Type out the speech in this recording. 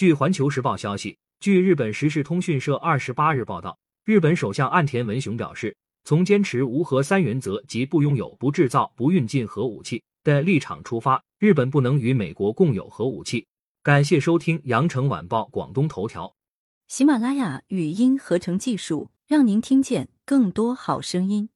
据环球时报消息据日本时事通讯社二十八日报道日本首相岸田文雄表示从坚持无核三原则及不拥有不制造不运进核武器的立场出发日本不能与美国共有核武器。感谢收听羊城晚报广东头条。喜马拉雅语音合成技术让您听见更多好声音。